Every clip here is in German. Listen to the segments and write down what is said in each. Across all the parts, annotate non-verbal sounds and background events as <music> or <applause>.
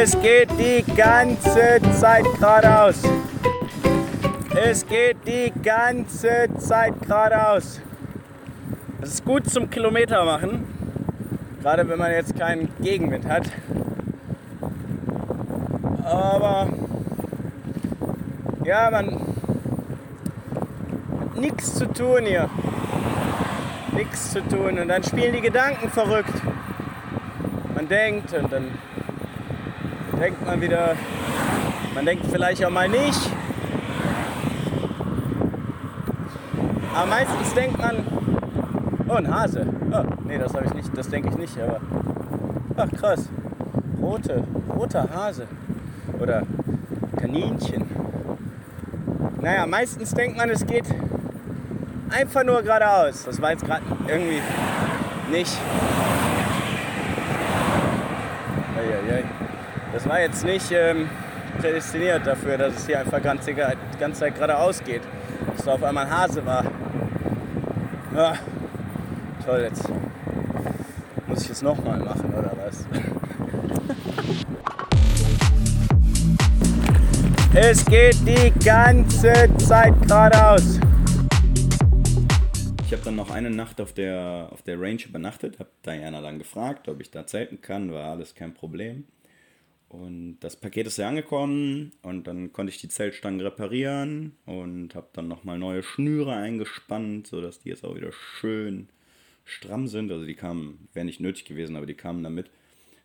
Es geht die ganze Zeit geradeaus. Es geht die ganze Zeit geradeaus. Das ist gut zum Kilometer machen, gerade wenn man jetzt keinen Gegenwind hat. Aber ja, man hat nichts zu tun hier. Nichts zu tun und dann spielen die Gedanken verrückt. Man denkt und dann denkt man wieder, man denkt vielleicht auch mal nicht. Aber meistens denkt man, oh, ein Hase. Oh, nee, das habe ich nicht, das denke ich nicht, aber ach krass. Rote, roter Hase. Oder Kaninchen. Naja, meistens denkt man, es geht einfach nur geradeaus. Das war jetzt gerade irgendwie nicht. Eieiei. Das war jetzt nicht ähm, prädestiniert dafür, dass es hier einfach ganz, die ganze Zeit geradeaus geht. Dass da auf einmal ein Hase war. Ja, toll, jetzt muss ich es nochmal machen, oder was? <laughs> Es geht die ganze Zeit geradeaus. Ich habe dann noch eine Nacht auf der, auf der Range übernachtet, habe Diana dann gefragt, ob ich da zelten kann, war alles kein Problem. Und das Paket ist ja angekommen und dann konnte ich die Zeltstangen reparieren und habe dann nochmal neue Schnüre eingespannt, sodass die jetzt auch wieder schön stramm sind. Also die kamen, wäre nicht nötig gewesen, aber die kamen damit.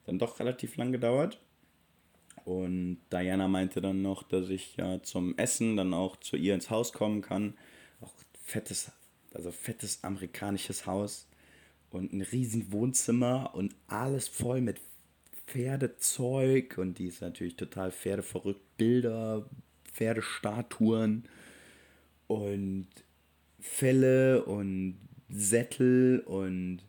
Dann doch relativ lang gedauert. Und Diana meinte dann noch, dass ich ja zum Essen dann auch zu ihr ins Haus kommen kann. Auch fettes, also fettes amerikanisches Haus und ein riesen Wohnzimmer und alles voll mit Pferdezeug und die ist natürlich total pferdeverrückt. Bilder, Pferdestatuen und Felle und Sättel und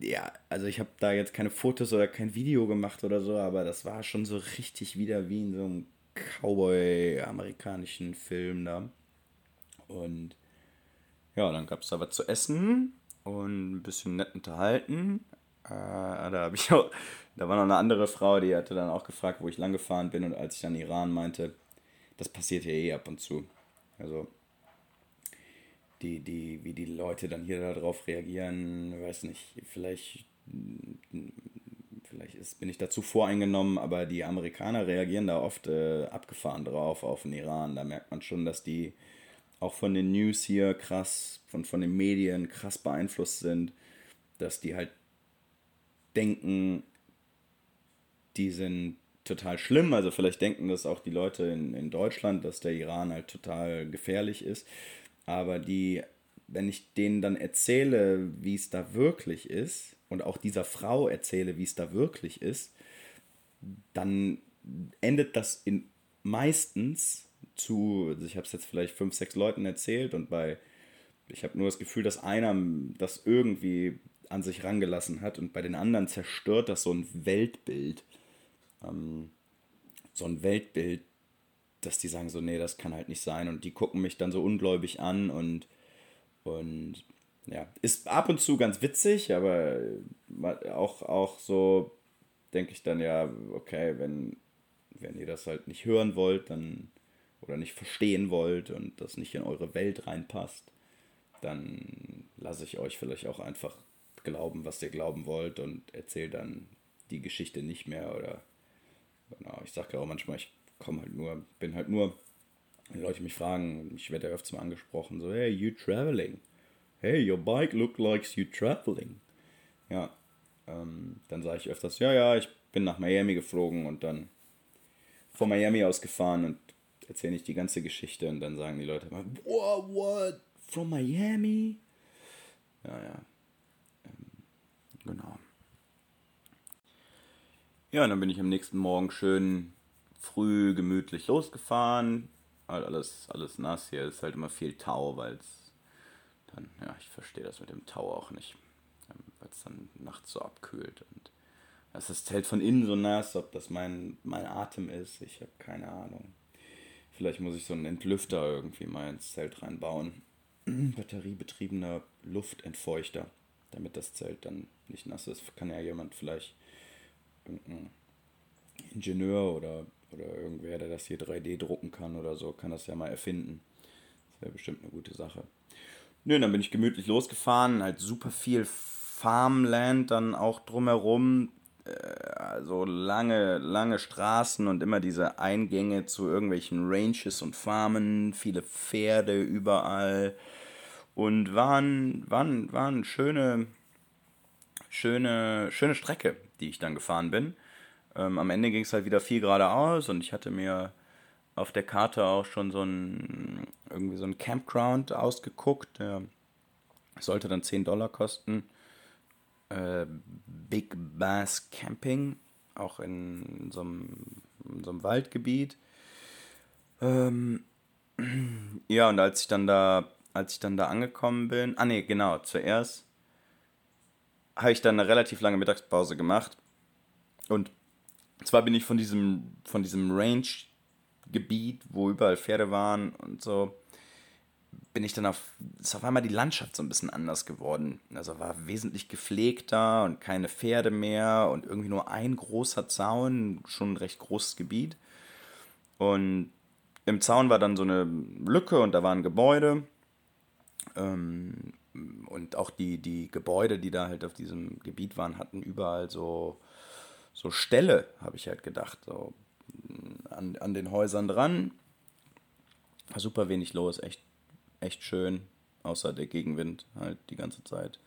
ja, also ich habe da jetzt keine Fotos oder kein Video gemacht oder so, aber das war schon so richtig wieder wie in so einem Cowboy-amerikanischen Film da. Und ja, dann gab es da was zu essen und ein bisschen nett unterhalten. Äh, da habe ich auch, da war noch eine andere Frau, die hatte dann auch gefragt, wo ich lang gefahren bin und als ich dann Iran meinte, das passiert hier eh ab und zu. Also die, die, wie die Leute dann hier darauf reagieren, weiß nicht, vielleicht, vielleicht ist, bin ich dazu voreingenommen, aber die Amerikaner reagieren da oft äh, abgefahren drauf auf den Iran. Da merkt man schon, dass die auch von den News hier krass, von, von den Medien krass beeinflusst sind, dass die halt denken, die sind total schlimm. Also vielleicht denken das auch die Leute in, in Deutschland, dass der Iran halt total gefährlich ist. Aber die, wenn ich denen dann erzähle, wie es da wirklich ist, und auch dieser Frau erzähle, wie es da wirklich ist, dann endet das in meistens zu, also ich habe es jetzt vielleicht fünf, sechs Leuten erzählt und bei, ich habe nur das Gefühl, dass einer das irgendwie an sich rangelassen hat und bei den anderen zerstört das so ein Weltbild. Ähm, so ein Weltbild, dass die sagen so, nee, das kann halt nicht sein. Und die gucken mich dann so ungläubig an und, und ja, ist ab und zu ganz witzig, aber auch, auch so denke ich dann ja, okay, wenn, wenn ihr das halt nicht hören wollt, dann oder nicht verstehen wollt und das nicht in eure Welt reinpasst, dann lasse ich euch vielleicht auch einfach glauben, was ihr glauben wollt und erzähle dann die Geschichte nicht mehr oder genau, ich sage auch manchmal, ich komme halt nur, bin halt nur, wenn Leute mich fragen, ich werde ja öfters mal angesprochen, so, hey, you traveling? Hey, your bike look like you traveling. Ja, ähm, dann sage ich öfters, ja, ja, ich bin nach Miami geflogen und dann von Miami aus gefahren und erzähle ich die ganze Geschichte und dann sagen die Leute immer, what, what, from Miami? Ja, ja, genau. Ja, und dann bin ich am nächsten Morgen schön früh gemütlich losgefahren. Halt alles, alles nass. Hier ist halt immer viel Tau, weil es dann, ja, ich verstehe das mit dem Tau auch nicht. Ähm, weil es dann nachts so abkühlt. Und das ist Zelt von innen so nass, ob das mein, mein Atem ist, ich habe keine Ahnung. Vielleicht muss ich so einen Entlüfter irgendwie mal ins Zelt reinbauen. <clears throat> Batteriebetriebener Luftentfeuchter, damit das Zelt dann nicht nass ist. Kann ja jemand vielleicht irgendein Ingenieur oder, oder irgendwer, der das hier 3D drucken kann oder so, kann das ja mal erfinden. Das wäre bestimmt eine gute Sache. Nö, dann bin ich gemütlich losgefahren, halt super viel Farmland dann auch drumherum. Äh, also lange, lange Straßen und immer diese Eingänge zu irgendwelchen Ranches und Farmen, viele Pferde überall. Und waren, waren, waren schöne, schöne, schöne Strecke, die ich dann gefahren bin. Ähm, am Ende ging es halt wieder viel geradeaus und ich hatte mir auf der Karte auch schon so ein irgendwie so ein Campground ausgeguckt. Der sollte dann 10 Dollar kosten. Äh, Big Bass Camping, auch in so einem, in so einem Waldgebiet. Ähm, <clears throat> ja, und als ich dann da, als ich dann da angekommen bin, ah ne, genau, zuerst habe ich dann eine relativ lange Mittagspause gemacht. Und zwar bin ich von diesem, von diesem Range-Gebiet, wo überall Pferde waren und so, bin ich dann auf, ist auf einmal die Landschaft so ein bisschen anders geworden. Also war wesentlich gepflegter und keine Pferde mehr und irgendwie nur ein großer Zaun, schon ein recht großes Gebiet. Und im Zaun war dann so eine Lücke und da waren Gebäude. Ähm, und auch die, die Gebäude, die da halt auf diesem Gebiet waren, hatten überall so, so Ställe, habe ich halt gedacht, so an, an den Häusern dran. War super wenig los, echt echt schön, außer der Gegenwind halt die ganze Zeit.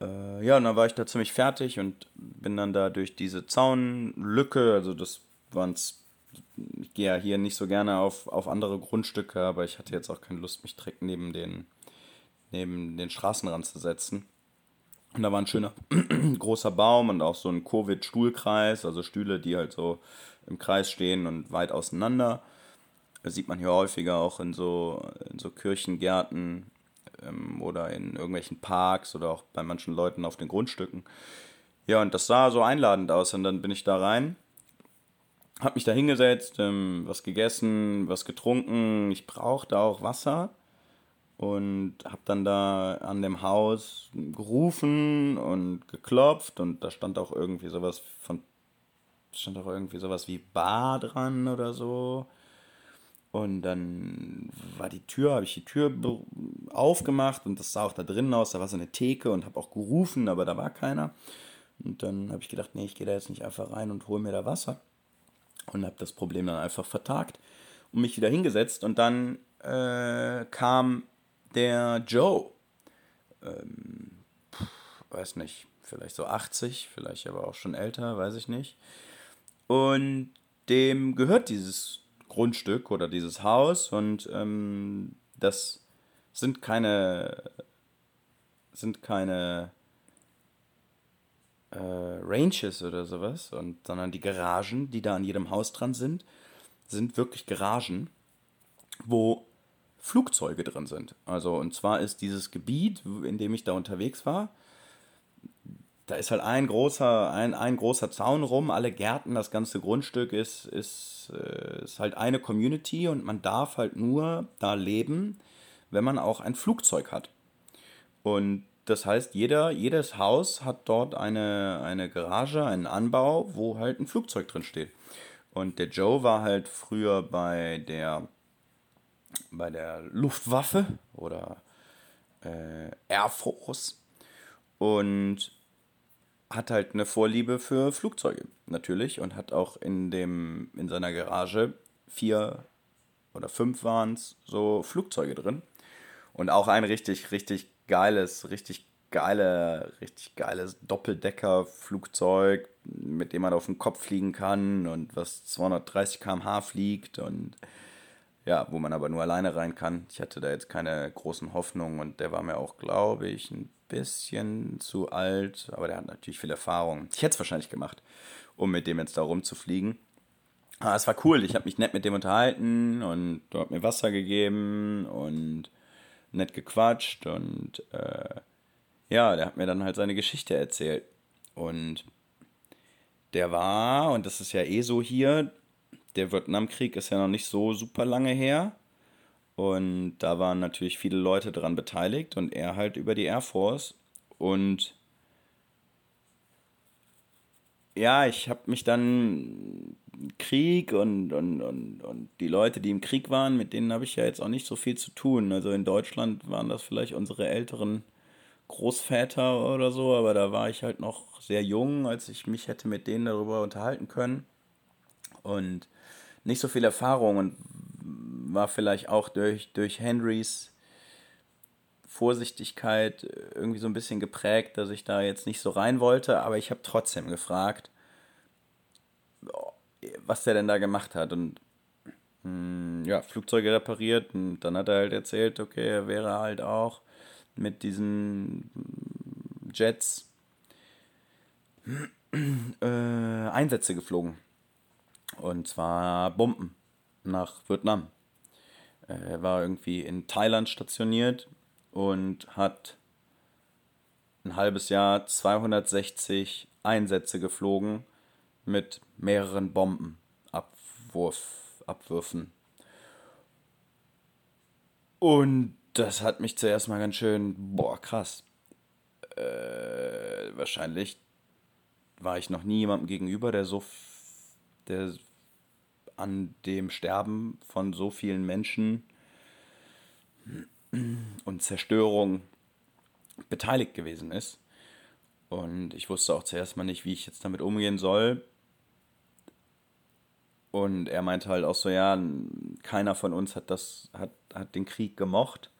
Äh, ja, und dann war ich da ziemlich fertig und bin dann da durch diese Zaunlücke, also das waren ich gehe ja hier nicht so gerne auf, auf andere Grundstücke, aber ich hatte jetzt auch keine Lust, mich direkt neben den, neben den Straßenrand zu setzen. Und da war ein schöner <clears throat> großer Baum und auch so ein Covid-Stuhlkreis, also Stühle, die halt so im Kreis stehen und weit auseinander. Das sieht man hier häufiger auch in so, in so Kirchengärten ähm, oder in irgendwelchen Parks oder auch bei manchen Leuten auf den Grundstücken. Ja, und das sah so einladend aus. Und dann bin ich da rein, hab mich da hingesetzt, ähm, was gegessen, was getrunken. Ich brauchte auch Wasser und hab dann da an dem Haus gerufen und geklopft und da stand auch irgendwie sowas von stand auch irgendwie sowas wie Bar dran oder so. Und dann war die Tür, habe ich die Tür aufgemacht und das sah auch da drinnen aus. Da war so eine Theke und habe auch gerufen, aber da war keiner. Und dann habe ich gedacht, nee, ich gehe da jetzt nicht einfach rein und hole mir da Wasser. Und habe das Problem dann einfach vertagt und mich wieder hingesetzt. Und dann äh, kam der Joe. Ähm, weiß nicht, vielleicht so 80, vielleicht aber auch schon älter, weiß ich nicht. Und dem gehört dieses Grundstück oder dieses Haus und ähm, das sind keine sind keine äh, Ranges oder sowas, und, sondern die Garagen, die da an jedem Haus dran sind, sind wirklich Garagen, wo Flugzeuge drin sind. Also und zwar ist dieses Gebiet, in dem ich da unterwegs war, da ist halt ein großer, ein, ein großer Zaun rum, alle Gärten, das ganze Grundstück ist, ist, äh, ist halt eine Community und man darf halt nur da leben, wenn man auch ein Flugzeug hat. Und das heißt, jeder, jedes Haus hat dort eine, eine Garage, einen Anbau, wo halt ein Flugzeug drin steht. Und der Joe war halt früher bei der, bei der Luftwaffe oder äh, Air Force. Und hat halt eine Vorliebe für Flugzeuge, natürlich, und hat auch in, dem, in seiner Garage vier oder fünf waren es so Flugzeuge drin. Und auch ein richtig, richtig geiles, richtig geile, richtig geiles Doppeldecker-Flugzeug, mit dem man auf den Kopf fliegen kann und was 230 km/h fliegt und ja, wo man aber nur alleine rein kann. Ich hatte da jetzt keine großen Hoffnungen und der war mir auch, glaube ich, ein bisschen zu alt, aber der hat natürlich viel Erfahrung. Ich hätte es wahrscheinlich gemacht, um mit dem jetzt da rumzufliegen. Aber es war cool, ich habe mich nett mit dem unterhalten und hast mir Wasser gegeben und nett gequatscht und äh, ja, der hat mir dann halt seine Geschichte erzählt. Und der war, und das ist ja eh so hier, der Vietnamkrieg ist ja noch nicht so super lange her. Und da waren natürlich viele Leute daran beteiligt und er halt über die Air Force. Und ja, ich habe mich dann Krieg und, und, und, und die Leute, die im Krieg waren, mit denen habe ich ja jetzt auch nicht so viel zu tun. Also in Deutschland waren das vielleicht unsere älteren Großväter oder so, aber da war ich halt noch sehr jung, als ich mich hätte mit denen darüber unterhalten können. Und nicht so viel Erfahrung und war vielleicht auch durch, durch Henrys Vorsichtigkeit irgendwie so ein bisschen geprägt, dass ich da jetzt nicht so rein wollte, aber ich habe trotzdem gefragt, was der denn da gemacht hat und mh, hm, ja, Flugzeuge repariert und dann hat er halt erzählt, okay, er wäre halt auch mit diesen Jets äh, Einsätze geflogen. Und zwar Bomben nach Vietnam. Er war irgendwie in Thailand stationiert und hat ein halbes Jahr 260 Einsätze geflogen mit mehreren Bombenabwürfen. Und das hat mich zuerst mal ganz schön, boah, krass. Äh, wahrscheinlich war ich noch nie jemandem gegenüber, der so, der an dem Sterben von so vielen Menschen und Zerstörung beteiligt gewesen ist. Und ich wusste auch zuerst mal nicht, wie ich jetzt damit umgehen soll. Und er meinte halt auch so, ja, keiner von uns hat das, hat, hat den Krieg gemocht.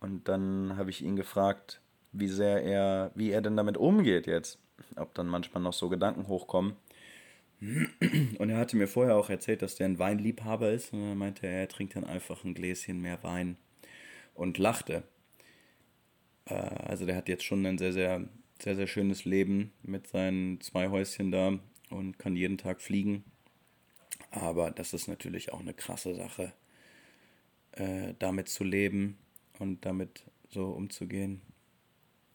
Und dann habe ich ihn gefragt, wie sehr er, wie er denn damit umgeht jetzt. Ob dann manchmal noch so Gedanken hochkommen. Und er hatte mir vorher auch erzählt, dass der ein Weinliebhaber ist. Und er meinte, er trinkt dann einfach ein Gläschen mehr Wein und lachte. Äh, also der hat jetzt schon ein sehr, sehr, sehr, sehr schönes Leben mit seinen zwei Häuschen da und kann jeden Tag fliegen. Aber das ist natürlich auch eine krasse Sache, äh, damit zu leben und damit so umzugehen.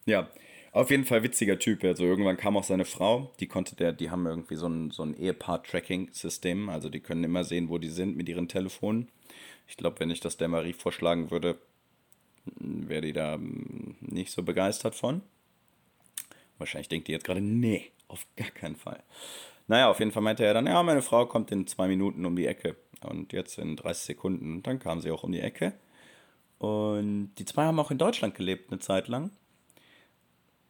Ja, auf jeden Fall witziger Typ. Also irgendwann kam auch seine Frau, die konnte der, die haben irgendwie so ein, so ein Ehepaar-Tracking-System. Also die können immer sehen, wo die sind mit ihren Telefonen. Ich glaube, wenn ich das der Marie vorschlagen würde, wäre die da hm, nicht so begeistert von. Wahrscheinlich denkt die jetzt gerade, nee, auf gar keinen Fall. Naja, auf jeden Fall meinte er dann, ja, meine Frau kommt in zwei Minuten um die Ecke. Und jetzt in 30 Sekunden. Und dann kam sie auch um die Ecke. Und die zwei haben auch in Deutschland gelebt eine Zeit lang.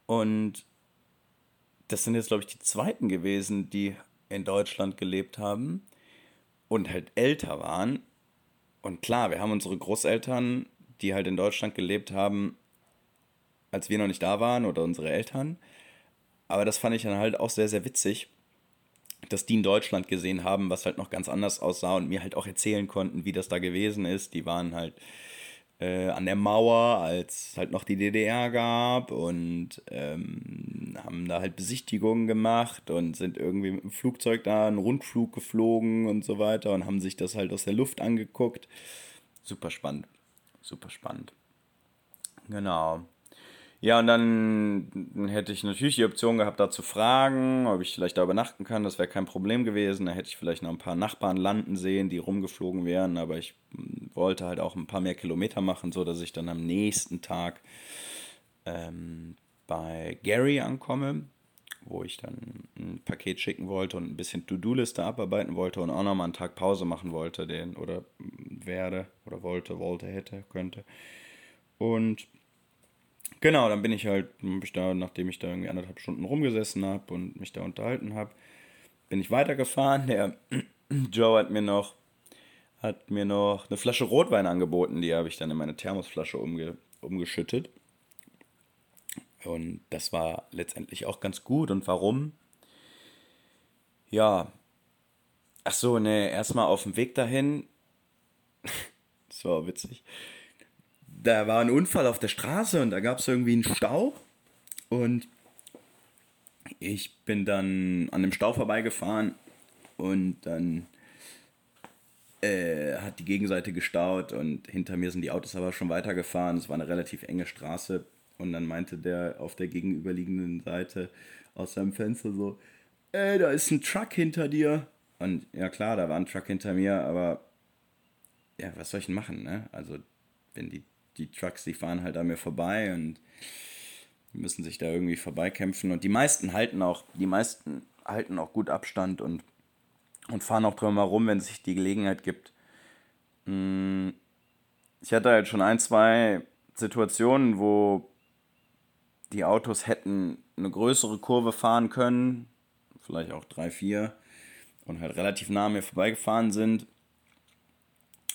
Und das sind jetzt, glaube ich, die zweiten gewesen, die in Deutschland gelebt haben und halt älter waren. Und klar, wir haben unsere Großeltern, die halt in Deutschland gelebt haben, als wir noch nicht da waren, oder unsere Eltern. Aber das fand ich dann halt auch sehr, sehr witzig, dass die in Deutschland gesehen haben, was halt noch ganz anders aussah und mir halt auch erzählen konnten, wie das da gewesen ist. Die waren halt äh, an der Mauer, als halt noch die DDR gab und ähm, haben da halt Besichtigungen gemacht und sind irgendwie mit dem Flugzeug da einen Rundflug geflogen und so weiter und haben sich das halt aus der Luft angeguckt. Super spannend. Super spannend. Genau. Ja, und dann hätte ich natürlich die Option gehabt, da zu fragen, ob ich vielleicht da übernachten kann. Das wäre kein Problem gewesen. Da hätte ich vielleicht noch ein paar Nachbarn landen sehen, die rumgeflogen wären. Aber ich hm, wollte halt auch ein paar mehr Kilometer machen, so dass ich dann am nächsten Tag ähm, bei Gary ankomme, wo ich dann ein Paket schicken wollte und ein bisschen To-Do-Liste abarbeiten wollte und auch nochmal einen Tag Pause machen wollte, den oder werde oder wollte, wollte, hätte, könnte. Und Genau, dann bin ich halt, ich da, nachdem ich da irgendwie anderthalb Stunden rumgesessen habe und mich da unterhalten habe, bin ich weitergefahren. Der <clears throat> Joe hat mir noch, hat mir noch eine Flasche Rotwein angeboten, die habe ich dann in meine Thermosflasche umge, umgeschüttet. Und das war letztendlich auch ganz gut. Und warum? Ja. Ach so, ne, erstmal auf dem Weg dahin. <laughs> das war witzig da war ein Unfall auf der Straße und da gab es irgendwie einen Stau. Und ich bin dann an dem Stau vorbeigefahren und dann äh, hat die Gegenseite gestaut und hinter mir sind die Autos aber schon weitergefahren. Es war eine relativ enge Straße und dann meinte der auf der gegenüberliegenden Seite aus seinem Fenster so, ey, da ist ein Truck hinter dir. Und ja klar, da war ein Truck hinter mir, aber ja, was soll ich denn machen, ne? Also, wenn die die Trucks, die fahren halt an mir vorbei und müssen sich da irgendwie vorbeikämpfen. Und die meisten halten auch, die meisten halten auch gut Abstand und, und fahren auch drum herum, wenn es sich die Gelegenheit gibt. Hm, ich hatte halt schon ein, zwei Situationen, wo die Autos hätten eine größere Kurve fahren können, vielleicht auch drei, vier, und halt relativ nah an mir vorbeigefahren sind.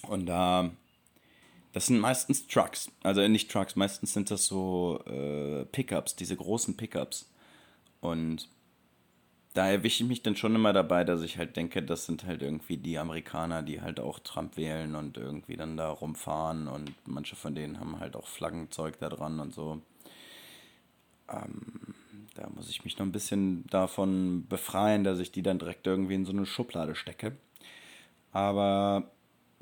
Und da, das sind meistens Trucks, also nicht Trucks, meistens sind das so äh, Pickups, diese großen Pickups. Und da erwische ich mich dann schon immer dabei, dass ich halt denke, das sind halt irgendwie die Amerikaner, die halt auch Trump wählen und irgendwie dann da rumfahren und manche von denen haben halt auch Flaggenzeug da dran und so. Ähm, da muss ich mich noch ein bisschen davon befreien, dass ich die dann direkt irgendwie in so eine Schublade stecke. Aber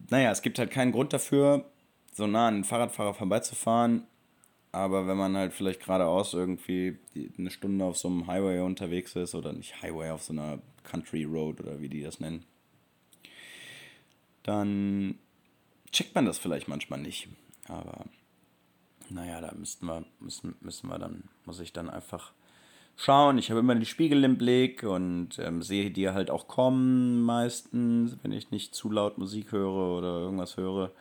naja, es gibt halt keinen Grund dafür, so nah an den Fahrradfahrer vorbeizufahren. Aber wenn man halt vielleicht geradeaus irgendwie eine Stunde auf so einem Highway unterwegs ist oder nicht Highway, auf so einer Country Road oder wie die das nennen, dann checkt man das vielleicht manchmal nicht. Aber naja, da müssten wir, müssen, müssen wir dann, muss ich dann einfach schauen. Ich habe immer den Spiegel im Blick und ähm, sehe die halt auch kommen meistens, wenn ich nicht zu laut Musik höre oder irgendwas höre.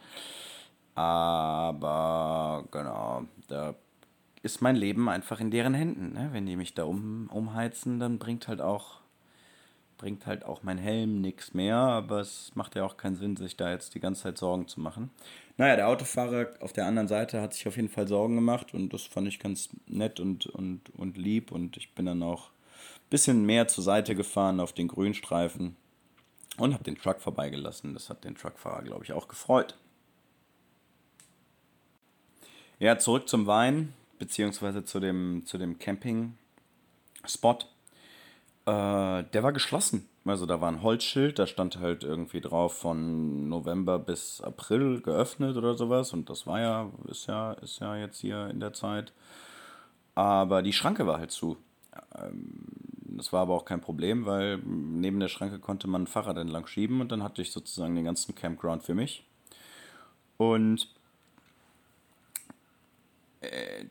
Aber genau, da ist mein Leben einfach in deren Händen. Ne? Wenn die mich da um, umheizen, dann bringt halt auch bringt halt auch mein Helm nichts mehr, aber es macht ja auch keinen Sinn, sich da jetzt die ganze Zeit Sorgen zu machen. Naja, der Autofahrer auf der anderen Seite hat sich auf jeden Fall Sorgen gemacht und das fand ich ganz nett und, und, und lieb und ich bin dann auch ein bisschen mehr zur Seite gefahren auf den Grünstreifen und habe den Truck vorbeigelassen. Das hat den Truckfahrer, glaube ich, auch gefreut. Ja, zurück zum Wein, beziehungsweise zu dem, zu dem Camping-Spot. Äh, der war geschlossen. Also da war ein Holzschild, da stand halt irgendwie drauf von November bis April geöffnet oder sowas. Und das war ja, ist ja, ist ja jetzt hier in der Zeit. Aber die Schranke war halt zu. Ähm, das war aber auch kein Problem, weil neben der Schranke konnte man ein Fahrrad entlang schieben und dann hatte ich sozusagen den ganzen Campground für mich. Und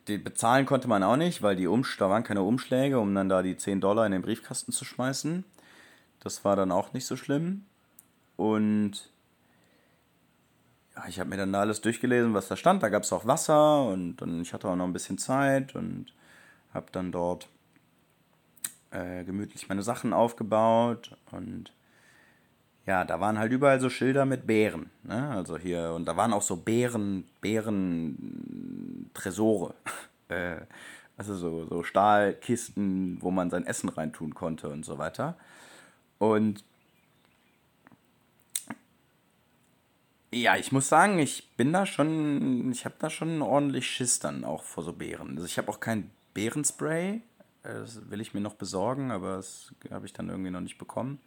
die bezahlen konnte man auch nicht, weil die Umsch da waren keine Umschläge, um dann da die 10 Dollar in den Briefkasten zu schmeißen. Das war dann auch nicht so schlimm. Und ja, ich habe mir dann da alles durchgelesen, was da stand. Da gab es auch Wasser und, und ich hatte auch noch ein bisschen Zeit und habe dann dort äh, gemütlich meine Sachen aufgebaut und ja, da waren halt überall so Schilder mit Bären. Ne? Also hier, und da waren auch so Bären, Bären-Tresore. <laughs> äh, also so, so Stahlkisten, wo man sein Essen reintun konnte und so weiter. Und ja, ich muss sagen, ich bin da schon, ich habe da schon ordentlich Schiss dann auch vor so Bären. Also ich habe auch kein Bärenspray. Das will ich mir noch besorgen, aber das habe ich dann irgendwie noch nicht bekommen.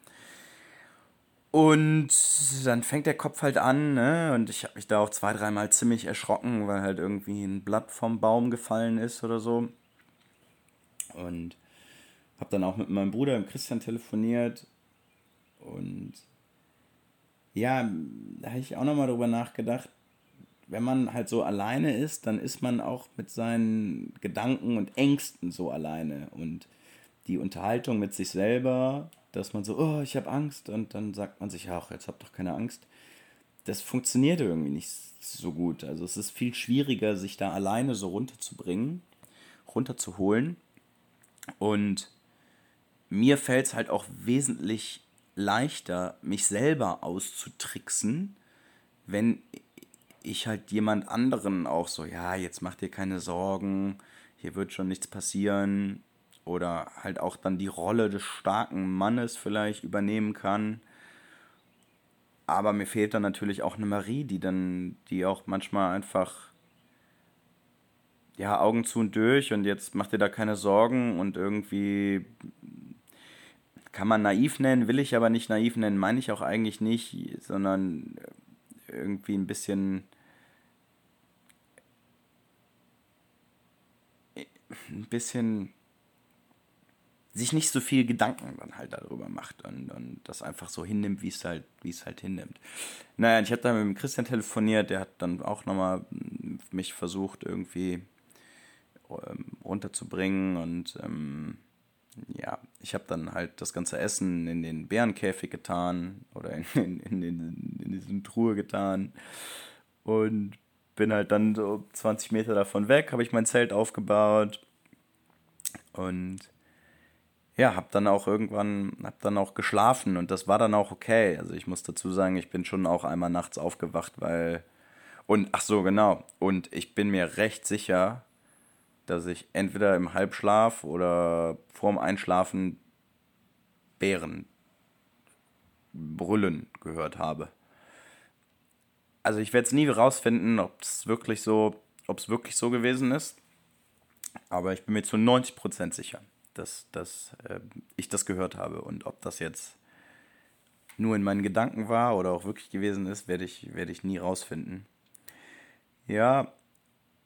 Und dann fängt der Kopf halt an, ne? Und ich habe mich da auch zwei, dreimal ziemlich erschrocken, weil halt irgendwie ein Blatt vom Baum gefallen ist oder so. Und habe dann auch mit meinem Bruder, dem Christian, telefoniert. Und ja, da habe ich auch nochmal drüber nachgedacht. Wenn man halt so alleine ist, dann ist man auch mit seinen Gedanken und Ängsten so alleine. Und die Unterhaltung mit sich selber dass man so, oh, ich habe Angst und dann sagt man sich, ach, jetzt hab doch keine Angst. Das funktioniert irgendwie nicht so gut. Also es ist viel schwieriger, sich da alleine so runterzubringen, runterzuholen. Und mir fällt es halt auch wesentlich leichter, mich selber auszutricksen, wenn ich halt jemand anderen auch so, ja, jetzt mach dir keine Sorgen, hier wird schon nichts passieren, oder halt auch dann die Rolle des starken Mannes vielleicht übernehmen kann. Aber mir fehlt dann natürlich auch eine Marie, die dann, die auch manchmal einfach, ja, Augen zu und durch und jetzt macht ihr da keine Sorgen und irgendwie kann man naiv nennen, will ich aber nicht naiv nennen, meine ich auch eigentlich nicht, sondern irgendwie ein bisschen ein bisschen sich nicht so viel Gedanken dann halt darüber macht und, und das einfach so hinnimmt, wie es halt, es halt hinnimmt. Naja, ich habe dann mit dem Christian telefoniert, der hat dann auch nochmal mich versucht, irgendwie ähm, runterzubringen und ähm, ja, ich habe dann halt das ganze Essen in den Bärenkäfig getan oder in, in, in, in, in diese Truhe getan und bin halt dann so 20 Meter davon weg, habe ich mein Zelt aufgebaut und ja, habe dann auch irgendwann, habe dann auch geschlafen und das war dann auch okay. Also ich muss dazu sagen, ich bin schon auch einmal nachts aufgewacht, weil und ach so genau und ich bin mir recht sicher, dass ich entweder im Halbschlaf oder vorm Einschlafen Bären brüllen gehört habe. Also ich werde es nie rausfinden, ob es wirklich so, ob es wirklich so gewesen ist. Aber ich bin mir zu 90% sicher, dass, dass äh, ich das gehört habe. Und ob das jetzt nur in meinen Gedanken war oder auch wirklich gewesen ist, werde ich, werd ich nie rausfinden. Ja,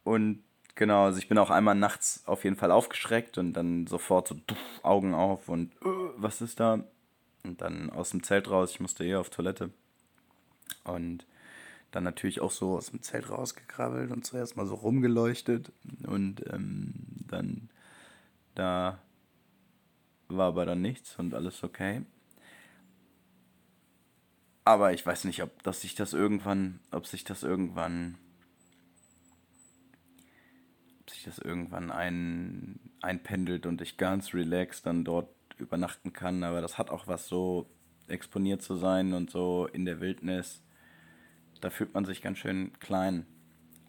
und Genau, also ich bin auch einmal nachts auf jeden Fall aufgeschreckt und dann sofort so duff, Augen auf und uh, was ist da? Und dann aus dem Zelt raus, ich musste eh auf Toilette. Und dann natürlich auch so aus dem Zelt rausgekrabbelt und zuerst mal so rumgeleuchtet. Und ähm, dann da war aber dann nichts und alles okay. Aber ich weiß nicht, ob dass sich das irgendwann, ob sich das irgendwann sich das irgendwann ein, einpendelt und ich ganz relaxed dann dort übernachten kann. Aber das hat auch was so exponiert zu sein und so in der Wildnis. Da fühlt man sich ganz schön klein.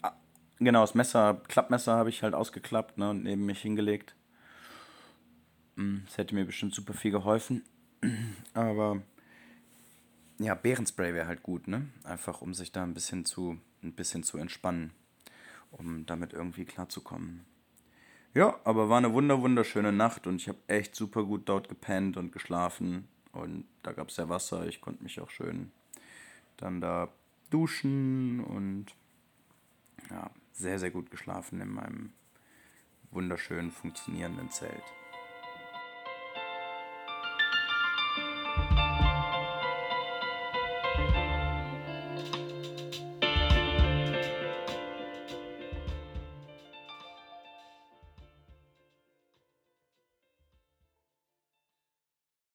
Ah, genau, das Messer, Klappmesser habe ich halt ausgeklappt ne, und neben mich hingelegt. Das hätte mir bestimmt super viel geholfen. <clears throat> Aber ja, Bärenspray wäre halt gut, ne? Einfach um sich da ein bisschen zu, ein bisschen zu entspannen um damit irgendwie klarzukommen. Ja, aber war eine wunder wunderschöne Nacht und ich habe echt super gut dort gepennt und geschlafen und da gab es ja Wasser, ich konnte mich auch schön dann da duschen und ja, sehr, sehr gut geschlafen in meinem wunderschön funktionierenden Zelt.